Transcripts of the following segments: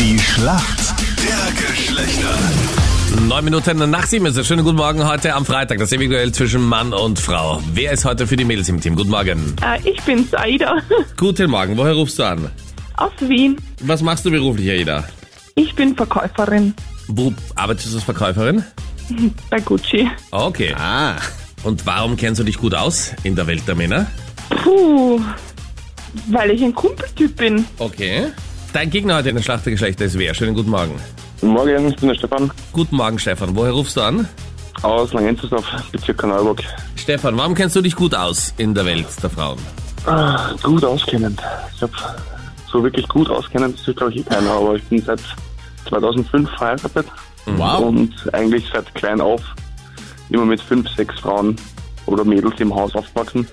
Die Schlacht der Geschlechter. Neun Minuten nach sieben ist es. Schönen guten Morgen heute am Freitag. Das ewige Duell zwischen Mann und Frau. Wer ist heute für die Mädels im Team? Guten Morgen. Äh, ich bin's, Aida. Guten Morgen. Woher rufst du an? Aus Wien. Was machst du beruflich, Aida? Ich bin Verkäuferin Wo arbeitest du als Verkäuferin? bei Gucci. Okay. Ah, Und warum kennst du dich gut aus in der Welt der Männer? Puh, weil ich ein Kumpeltyp bin. Okay. Dein Gegner heute in der Schlacht der Geschlechter ist wer? Schönen guten Morgen. Guten Morgen, ich bin der Stefan Guten Morgen, Stefan. Woher rufst du an? aus Langenzersdorf, Bezirk Neuburg. Stefan, warum kennst du dich gut aus in der Welt der Frauen? Ah, gut auskennend. Ich hab so wirklich gut auskennend, das ist glaube ich eh keiner, aber ich bin seit 2005 verheiratet wow. und eigentlich seit klein auf immer mit fünf, sechs Frauen oder Mädels im Haus aufgewachsen.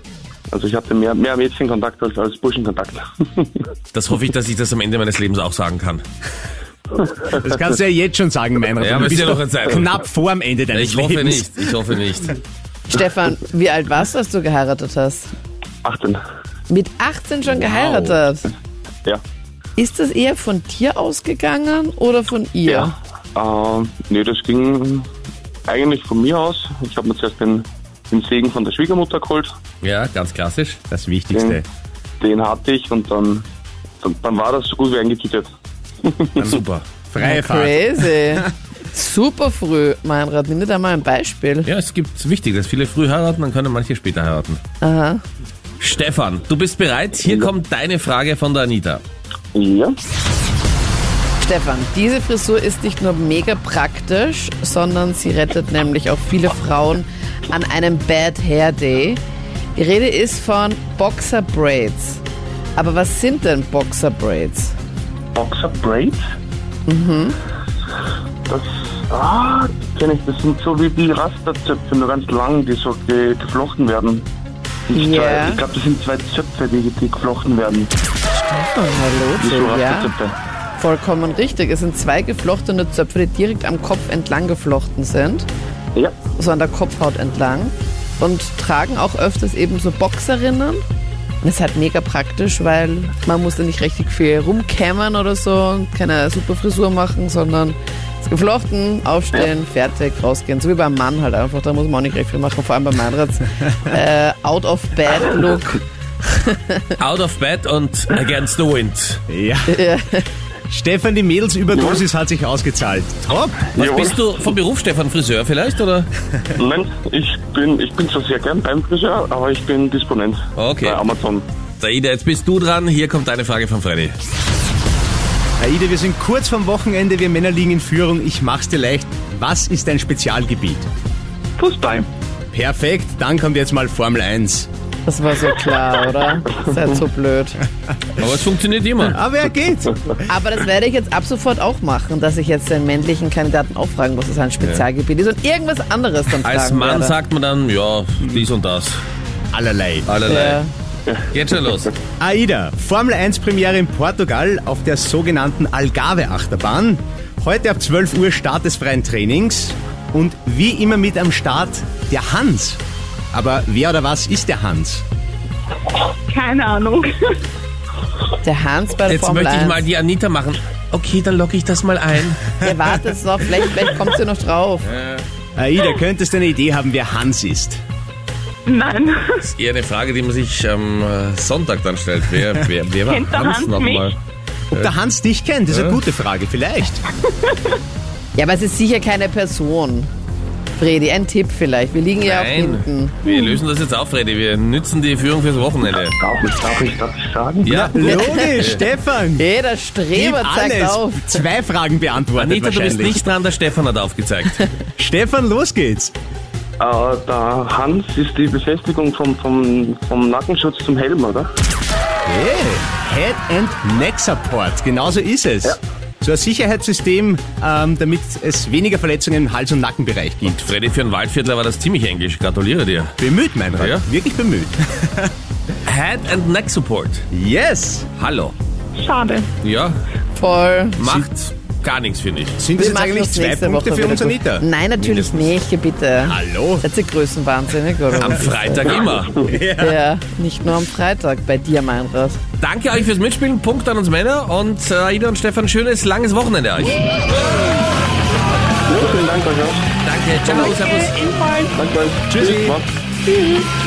Also ich hatte mehr, mehr Mädchenkontakt als, als Burschenkontakt. Das hoffe ich, dass ich das am Ende meines Lebens auch sagen kann. Das kannst du ja jetzt schon sagen, Meinrad. Ja, Du bist ist ja noch eine Zeit. knapp vor dem Ende deines Ich hoffe Lebens. nicht. Ich hoffe nicht. Stefan, wie alt warst du, als du geheiratet hast? 18. Mit 18 schon geheiratet. Ja. Ist das eher von dir ausgegangen oder von ihr? Ja. Ähm, nee, das ging eigentlich von mir aus. Ich habe mir zuerst den, den Segen von der Schwiegermutter geholt. Ja, ganz klassisch. Das Wichtigste. Den, den hatte ich und dann, dann, dann war das so gut wie eingetütet. Super. Freie Fahrt. Crazy. Super früh, Meinrad. Nimm dir da mal ein Beispiel. Ja, es gibt wichtig, dass viele früh heiraten, dann können manche später heiraten. Aha. Stefan, du bist bereit? Hier kommt deine Frage von der Anita. Ja. Stefan, diese Frisur ist nicht nur mega praktisch, sondern sie rettet nämlich auch viele Frauen an einem Bad Hair Day. Die Rede ist von Boxer Braids. Aber was sind denn Boxer Braids? Boxer Braids? Mhm. Das, ah, kenne ich. Das sind so wie die Rasterzöpfe, nur ganz lang, die so ge, geflochten werden. Ja. zwei, ich glaube, das sind zwei Zöpfe, die, die geflochten werden. Oh, hallo, so ja. Vollkommen richtig. Es sind zwei geflochtene Zöpfe, die direkt am Kopf entlang geflochten sind, Ja. so an der Kopfhaut entlang und tragen auch öfters eben so Boxerinnen. Und ist halt mega praktisch, weil man muss da nicht richtig viel rumkämmern oder so und keine super Frisur machen, sondern ist geflochten, aufstehen, fertig, rausgehen. So wie beim Mann halt einfach, da muss man auch nicht recht viel machen, vor allem beim Meinrads. äh, out of bed look. Out of bed und against the wind. Ja. Stefan, die Mädelsüberdosis hat sich ausgezahlt. Top. Was Jawohl. bist du vom Beruf, Stefan? Friseur vielleicht, oder? Nein, ich bin, ich bin zwar sehr gern beim Friseur, aber ich bin Disponent Okay. bei Amazon. Saida, jetzt bist du dran. Hier kommt deine Frage von Freddy. Aida, wir sind kurz vorm Wochenende. Wir Männer liegen in Führung. Ich mach's dir leicht. Was ist dein Spezialgebiet? Fußball. Perfekt. Dann kommt jetzt mal Formel 1. Das war so klar, oder? Seid so blöd. Aber es funktioniert immer. Aber er geht. Aber das werde ich jetzt ab sofort auch machen, dass ich jetzt den männlichen Kandidaten auch fragen muss, was sein Spezialgebiet ist und irgendwas anderes dann fragen Als Mann werde. sagt man dann, ja, dies und das. Allerlei. Allerlei. Ja. Geht schon los. Aida, Formel 1 Premiere in Portugal auf der sogenannten Algarve Achterbahn. Heute ab 12 Uhr Start des freien Trainings und wie immer mit am Start der Hans. Aber wer oder was ist der Hans? Keine Ahnung. Der Hans bei der Jetzt Formel möchte ich 1. mal die Anita machen. Okay, dann locke ich das mal ein. Der wartet noch, vielleicht, vielleicht kommt sie noch drauf. Aida, könntest du eine Idee haben, wer Hans ist? Nein. Das ist eher eine Frage, die man sich am äh, Sonntag dann stellt. Wer, wer, wer war Kennt der Hans Hans nochmal? Ob der Hans dich kennt, ist eine Ja. gute Frage, vielleicht. Ja, aber es ist sicher keine Person. Fredi, ein Tipp vielleicht. Wir liegen ja auch Nein, hinten. wir lösen das jetzt auf, Freddy. Wir nützen die Führung fürs Wochenende. Darf ich, darf ich, darf ich sagen? Ja, Logisch, Stefan. Hey, der Gib Streber zeigt alles. auf. Zwei Fragen beantwortet Anita, du bist wahrscheinlich. nicht dran, der Stefan hat aufgezeigt. Stefan, los geht's. Äh, der Hans ist die Befestigung vom, vom, vom Nackenschutz zum Helm, oder? Hey, Head and Neck Support, genauso ist es. So ein Sicherheitssystem, ähm, damit es weniger Verletzungen im Hals- und Nackenbereich gibt. Freddy, für einen Waldviertler war das ziemlich englisch. Gratuliere dir. Bemüht, mein Rat. Ja. Wirklich bemüht. Head and Neck Support. Yes. Hallo. Schade. Ja, Voll. macht gar nichts, finde ich. Sind das Wir jetzt machen eigentlich das zwei nächste Punkte Woche für uns, wieder gut. Anita? Nein, natürlich nicht, bitte. Hallo? Seid ihr größenwahnsinnig, oder? Am was Freitag immer. Ja, nicht nur am Freitag, bei dir, Meinrad. Danke euch fürs Mitspielen. Punkt an uns Männer. Und äh, Ida und Stefan, schönes, langes Wochenende euch. Ja, vielen Dank euch auch. Danke. Ciao, servus. Danke euch. Tschüssi. Macht's.